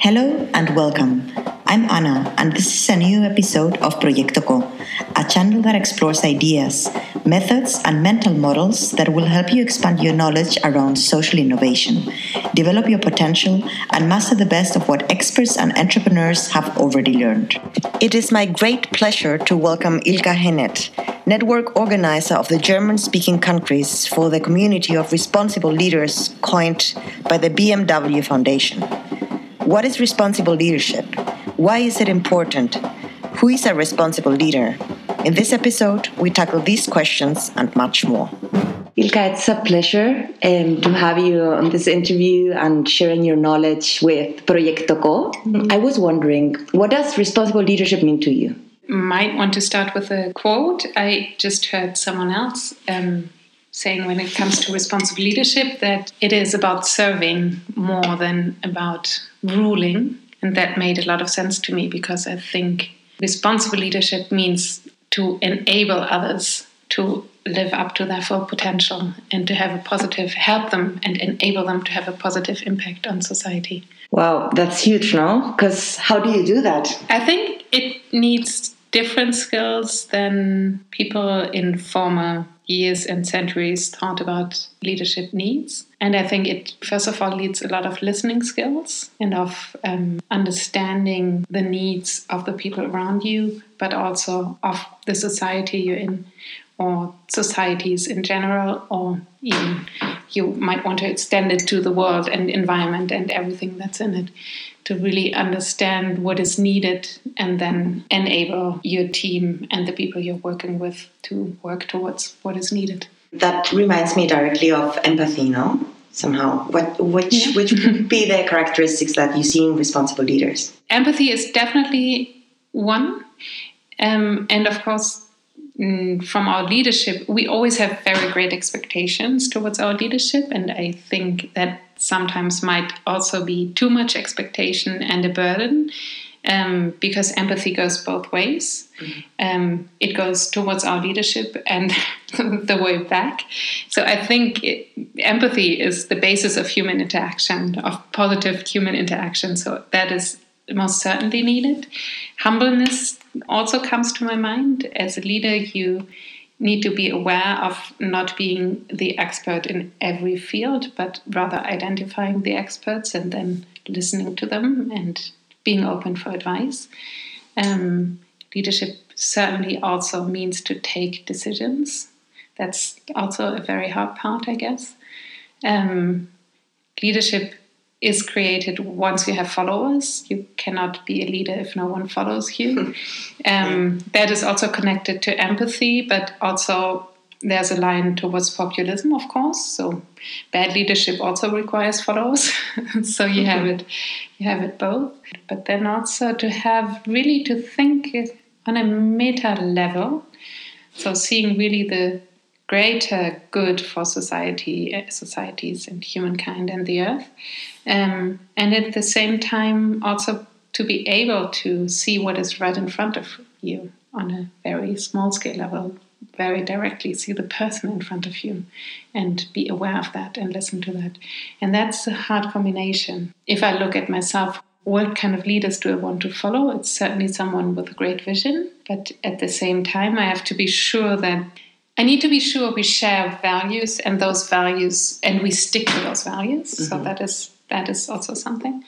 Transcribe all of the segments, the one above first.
Hello and welcome. I'm Anna, and this is a new episode of Proyecto Co, a channel that explores ideas, methods, and mental models that will help you expand your knowledge around social innovation, develop your potential, and master the best of what experts and entrepreneurs have already learned. It is my great pleasure to welcome Ilka Hennet, network organizer of the German speaking countries for the community of responsible leaders coined by the BMW Foundation. What is responsible leadership? Why is it important? Who is a responsible leader? In this episode, we tackle these questions and much more. Ilka, it's a pleasure um, to have you on this interview and sharing your knowledge with Proyecto Co. Mm-hmm. I was wondering, what does responsible leadership mean to you? Might want to start with a quote. I just heard someone else um, saying when it comes to responsible leadership that it is about serving more than about ruling. And that made a lot of sense to me because I think responsible leadership means to enable others to live up to their full potential and to have a positive, help them and enable them to have a positive impact on society. Wow, that's huge, no? Because how do you do that? I think it needs different skills than people in former years and centuries thought about leadership needs. And I think it, first of all, needs a lot of listening skills and of um, understanding the needs of the people around you, but also of the society you're in, or societies in general, or even you might want to extend it to the world and environment and everything that's in it to really understand what is needed and then enable your team and the people you're working with to work towards what is needed. That reminds me directly of empathy, no? Somehow, what which yeah. which would be the characteristics that you see in responsible leaders? Empathy is definitely one, um, and of course, from our leadership, we always have very great expectations towards our leadership, and I think that sometimes might also be too much expectation and a burden um, because empathy goes both ways. Mm-hmm. Um, it goes towards our leadership and the way back. So I think it, empathy is the basis of human interaction, of positive human interaction. So that is most certainly needed. Humbleness also comes to my mind. As a leader, you need to be aware of not being the expert in every field, but rather identifying the experts and then listening to them and being open for advice. Um, leadership certainly also means to take decisions. That's also a very hard part, I guess. Um, leadership is created once you have followers. You cannot be a leader if no one follows you. um, that is also connected to empathy, but also there's a line towards populism, of course. So bad leadership also requires followers. so you have it, you have it both. But then also to have really to think on a meta level. So seeing really the greater good for society, societies, and humankind and the earth, um, and at the same time also to be able to see what is right in front of you on a very small scale level, very directly see the person in front of you, and be aware of that and listen to that, and that's a hard combination. If I look at myself. What kind of leaders do I want to follow? It's certainly someone with a great vision, but at the same time, I have to be sure that I need to be sure we share values and those values, and we stick to those values. Mm-hmm. So that is that is also something.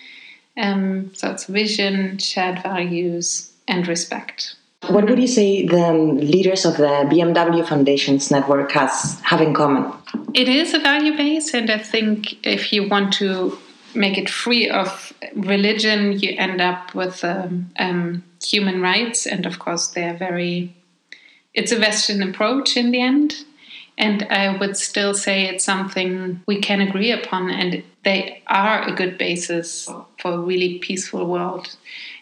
Um, so it's vision, shared values, and respect. What would you say the leaders of the BMW Foundation's network has have in common? It is a value base, and I think if you want to make it free of religion, you end up with um, um, human rights, and of course they are very it's a Western approach in the end. And I would still say it's something we can agree upon, and they are a good basis for a really peaceful world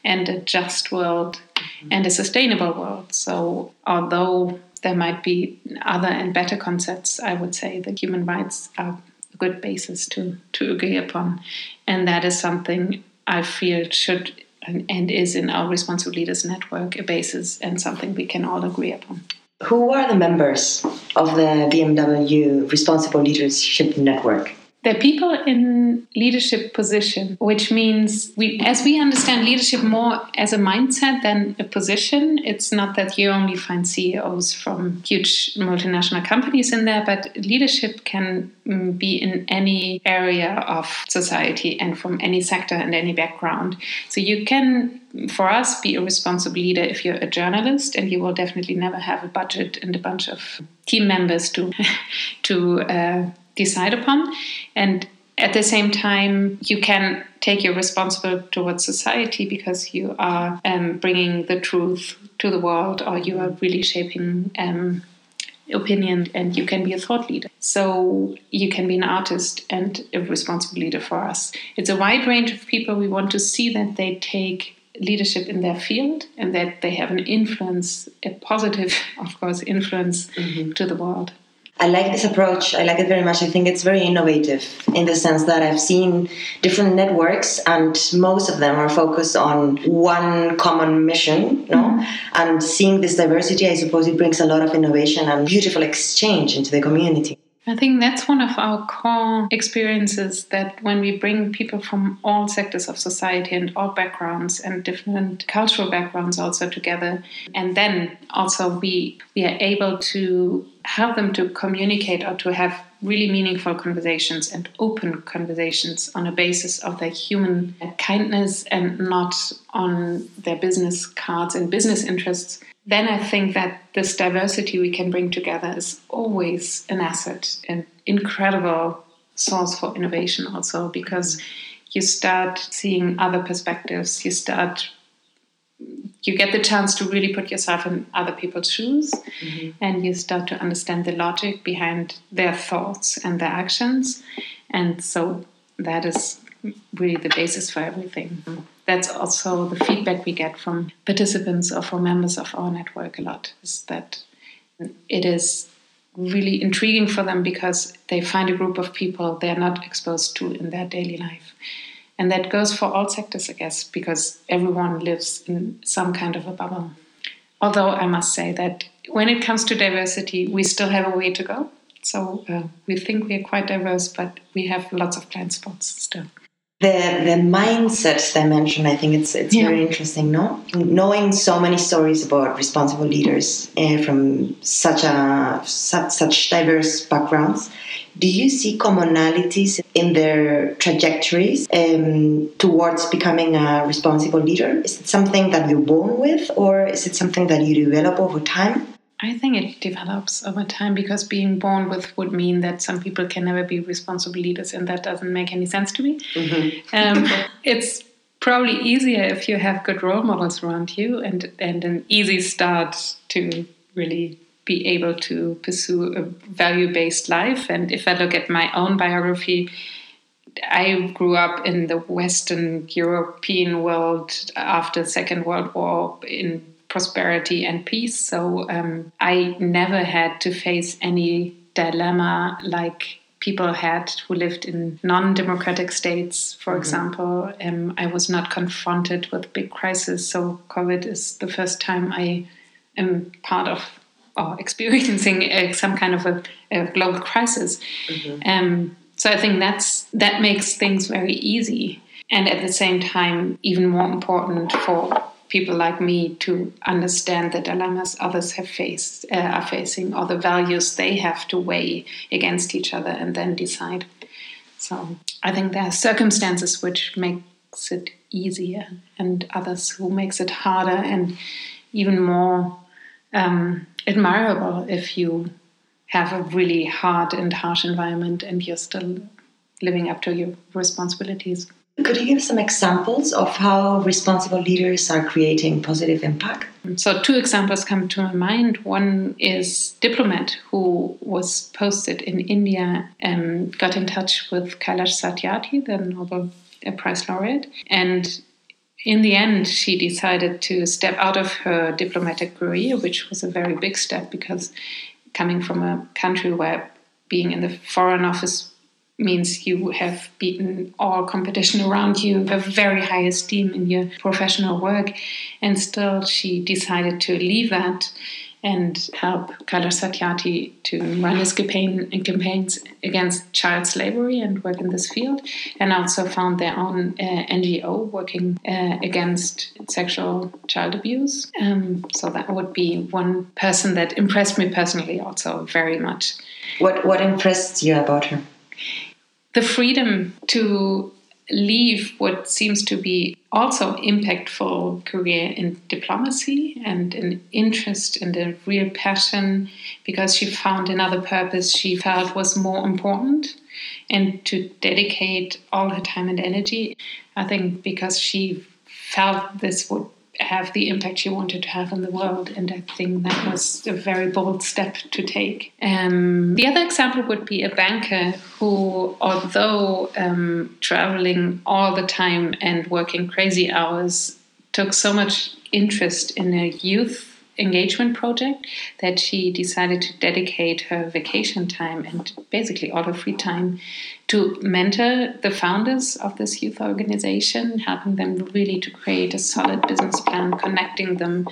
and a just world mm-hmm. and a sustainable world. So, although there might be other and better concepts, I would say that human rights are a good basis to, to agree upon. And that is something I feel should and, is in our Responsible Leaders Network a basis and something we can all agree upon. Who are the members of the BMW Responsible Leadership Network? They're people in leadership position, which means we, as we understand leadership more as a mindset than a position, it's not that you only find CEOs from huge multinational companies in there, but leadership can mm, be in any area of society and from any sector and any background. So you can for us, be a responsible leader if you're a journalist, and you will definitely never have a budget and a bunch of team members to to uh, decide upon. And at the same time, you can take your responsibility towards society because you are um, bringing the truth to the world, or you are really shaping. Um, opinion and you can be a thought leader. So you can be an artist and a responsible leader for us. It's a wide range of people. We want to see that they take leadership in their field and that they have an influence, a positive, of course, influence mm-hmm. to the world. I like this approach. I like it very much. I think it's very innovative in the sense that I've seen different networks, and most of them are focused on one common mission. No, mm-hmm. and seeing this diversity, I suppose it brings a lot of innovation and beautiful exchange into the community. I think that's one of our core experiences that when we bring people from all sectors of society and all backgrounds and different cultural backgrounds also together, and then also we we are able to help them to communicate or to have really meaningful conversations and open conversations on a basis of their human kindness and not on their business cards and business interests then I think that this diversity we can bring together is always an asset, an incredible source for innovation, also because you start seeing other perspectives, you start you get the chance to really put yourself in other people's shoes mm-hmm. and you start to understand the logic behind their thoughts and their actions. And so that is really the basis for everything that's also the feedback we get from participants or from members of our network a lot is that it is really intriguing for them because they find a group of people they're not exposed to in their daily life. And that goes for all sectors, I guess, because everyone lives in some kind of a bubble. Although I must say that when it comes to diversity, we still have a way to go. So uh, we think we are quite diverse, but we have lots of blind spots still the the mindset dimension i think it's it's yeah. very interesting no? Knowing so many stories about responsible leaders uh, from such a such, such diverse backgrounds do you see commonalities in their trajectories um, towards becoming a responsible leader? Is it something that you're born with or is it something that you develop over time I think it develops over time because being born with would mean that some people can never be responsible leaders, and that doesn't make any sense to me. Mm-hmm. Um, it's probably easier if you have good role models around you and, and an easy start to really be able to pursue a value based life. And if I look at my own biography, I grew up in the Western European world after the Second World War in prosperity and peace. So um, I never had to face any dilemma like people had who lived in non democratic states, for mm-hmm. example. Um, I was not confronted with big crisis. So COVID is the first time I am part of or experiencing a, some kind of a, a global crisis. Mm-hmm. Um, so I think that's that makes things very easy, and at the same time, even more important for people like me to understand the dilemmas others have faced uh, are facing or the values they have to weigh against each other and then decide. So i think there are circumstances which makes it easier and others who makes it harder and even more um, admirable if you have a really hard and harsh environment and you're still living up to your responsibilities could you give some examples of how responsible leaders are creating positive impact? So, two examples come to my mind. One is diplomat who was posted in India and got in touch with Kailash Satyarthi, the Nobel uh, Prize laureate, and in the end, she decided to step out of her diplomatic career, which was a very big step because coming from a country where being in the foreign office means you have beaten all competition around you, have very high esteem in your professional work. And still, she decided to leave that and help Kailash Satyarthi to run his campaign campaigns against child slavery and work in this field, and also found their own uh, NGO working uh, against sexual child abuse. Um, so that would be one person that impressed me personally, also very much. What what impressed you about her? The freedom to leave what seems to be also impactful career in diplomacy and an interest and a real passion because she found another purpose she felt was more important and to dedicate all her time and energy i think because she felt this would have the impact she wanted to have in the world. And I think that was a very bold step to take. Um, the other example would be a banker who, although um, traveling all the time and working crazy hours, took so much interest in a youth engagement project that she decided to dedicate her vacation time and basically all her free time to mentor the founders of this youth organization, helping them really to create a solid business plan, connecting them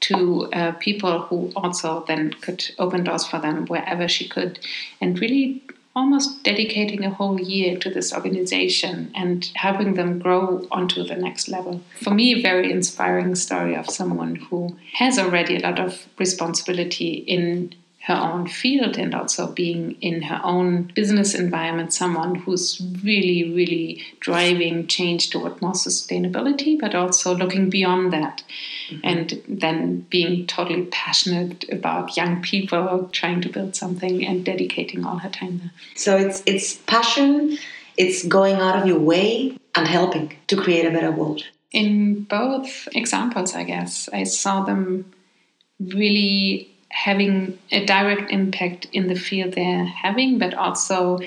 to uh, people who also then could open doors for them wherever she could, and really almost dedicating a whole year to this organization and helping them grow onto the next level. For me, a very inspiring story of someone who has already a lot of responsibility in her own field and also being in her own business environment someone who's really really driving change toward more sustainability but also looking beyond that. Mm-hmm. and then being totally passionate about young people trying to build something and dedicating all her time there. So it's it's passion it's going out of your way and helping to create a better world. In both examples i guess i saw them really having a direct impact in the field they're having, but also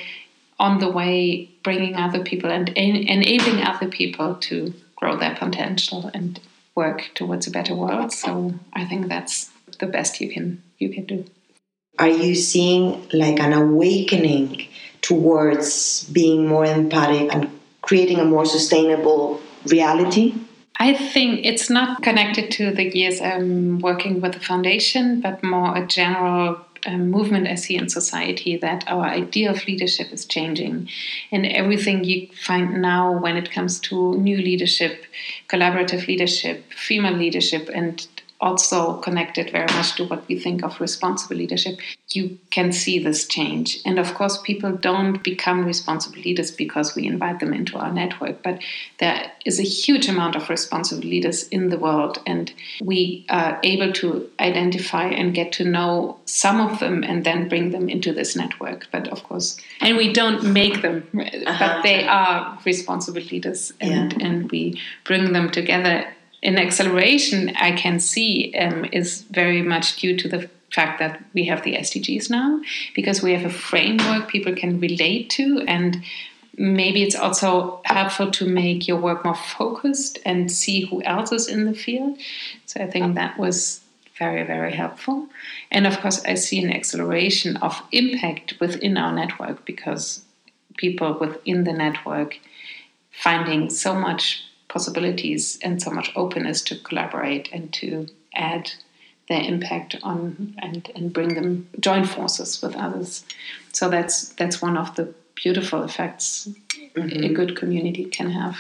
on the way bringing other people and en- enabling other people to grow their potential and work towards a better world. So I think that's the best you can you can do. Are you seeing like an awakening towards being more empathic and creating a more sustainable reality? I think it's not connected to the years I'm working with the foundation, but more a general um, movement I see in society that our idea of leadership is changing. And everything you find now when it comes to new leadership, collaborative leadership, female leadership, and also connected very much to what we think of responsible leadership, you can see this change. And of course, people don't become responsible leaders because we invite them into our network, but there is a huge amount of responsible leaders in the world, and we are able to identify and get to know some of them and then bring them into this network. But of course, and we don't make them, uh-huh. but they are responsible leaders, and, yeah. and we bring them together in acceleration, I can see um, is very much due to the fact that we have the SDGs now, because we have a framework people can relate to, and maybe it's also helpful to make your work more focused and see who else is in the field. So I think that was very, very helpful. And of course, I see an acceleration of impact within our network because people within the network finding so much possibilities and so much openness to collaborate and to add their impact on and, and bring them join forces with others. So that's that's one of the beautiful effects mm-hmm. a good community can have.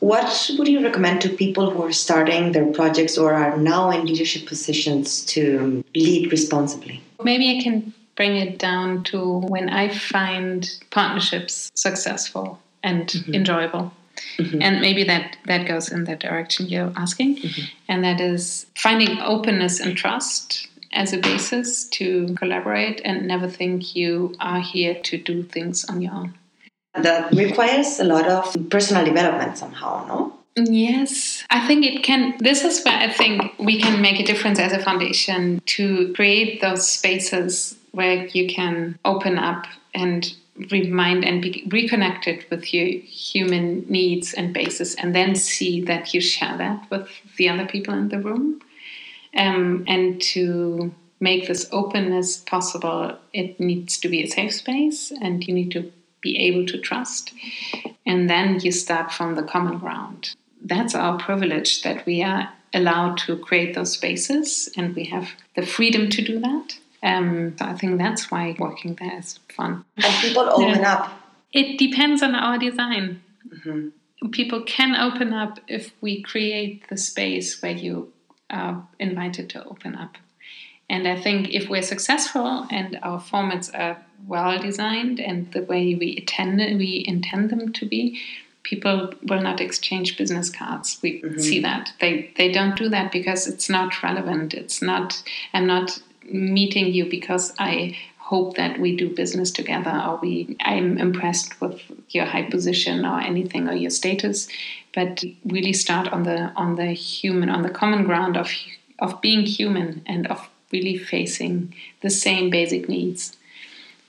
What would you recommend to people who are starting their projects or are now in leadership positions to lead responsibly? Maybe I can bring it down to when I find partnerships successful and mm-hmm. enjoyable. Mm-hmm. And maybe that, that goes in that direction you're asking. Mm-hmm. And that is finding openness and trust as a basis to collaborate and never think you are here to do things on your own. That requires a lot of personal development somehow, no? Yes, I think it can. This is where I think we can make a difference as a foundation to create those spaces where you can open up and remind and be reconnected with your human needs and basis, and then see that you share that with the other people in the room. Um, and to make this openness possible, it needs to be a safe space, and you need to be able to trust. And then you start from the common ground. That's our privilege that we are allowed to create those spaces and we have the freedom to do that. Um, so I think that's why working there is fun. And people open Yeah. up. It depends on our design. People can open up if we create the space where you are invited to open up. And I think if we're successful and our formats are well designed and the way we intend we intend them to be, people will not exchange business cards. We see that they they don't do that because it's not relevant. It's not. I'm not meeting you because I hope that we do business together or we I'm impressed with your high position or anything or your status. But really start on the on the human on the common ground of of being human and of really facing the same basic needs.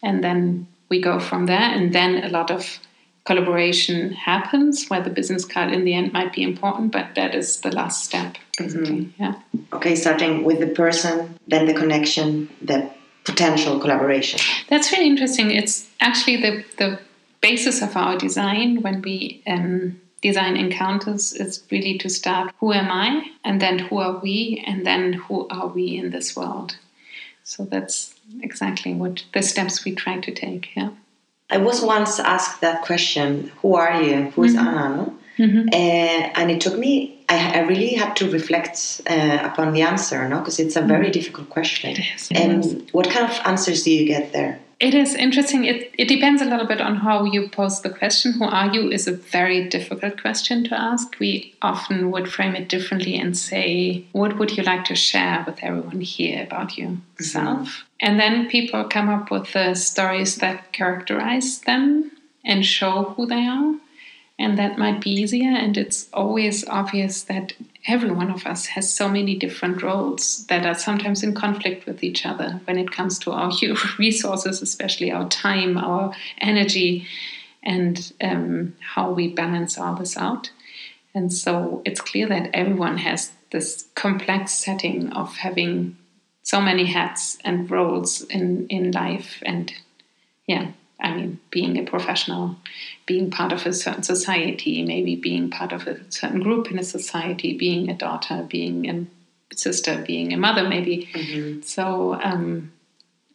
And then we go from there and then a lot of collaboration happens where the business card in the end might be important but that is the last step basically yeah Okay, starting with the person, then the connection, the potential collaboration. That's really interesting. It's actually the, the basis of our design when we um, design encounters is really to start who am I, and then who are we, and then who are we in this world. So that's exactly what the steps we try to take. Yeah. I was once asked that question, who are you? Who is Anna? No? Uh, and it took me, I, I really had to reflect uh, upon the answer, no? Because it's a very difficult question. It is, it And is. what kind of answers do you get there? It is interesting. It, it depends a little bit on how you pose the question. Who are you is a very difficult question to ask. We often would frame it differently and say, What would you like to share with everyone here about yourself? Mm-hmm. And then people come up with the stories that characterize them and show who they are. And that might be easier. And it's always obvious that every one of us has so many different roles that are sometimes in conflict with each other when it comes to our resources, especially our time, our energy, and um, how we balance all this out. And so it's clear that everyone has this complex setting of having so many hats and roles in, in life and yeah i mean being a professional being part of a certain society maybe being part of a certain group in a society being a daughter being a sister being a mother maybe. So um,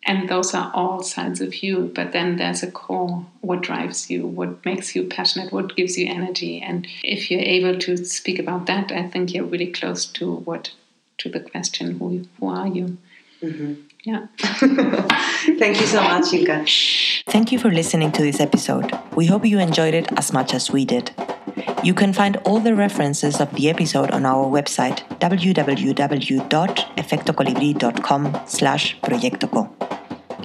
and those are all sides of you but then there's a core what drives you what makes you passionate what gives you energy. And if you're able to speak about that i think you're really close to what to the question who, who are you yeah Thank you so much, Ilka. Thank you for listening to this episode. We hope you enjoyed it as much as we did. You can find all the references of the episode on our website www.efectocolibri.com slash proyectoco.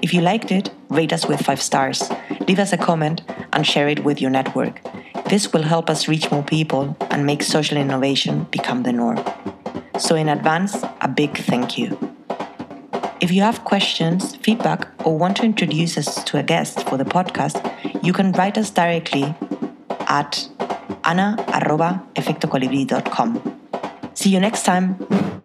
If you liked it, rate us with five stars, leave us a comment, and share it with your network. This will help us reach more people and make social innovation become the norm. So, in advance, a big thank you. If you have questions, feedback, or want to introduce us to a guest for the podcast, you can write us directly at ana.efectocolibri.com. See you next time.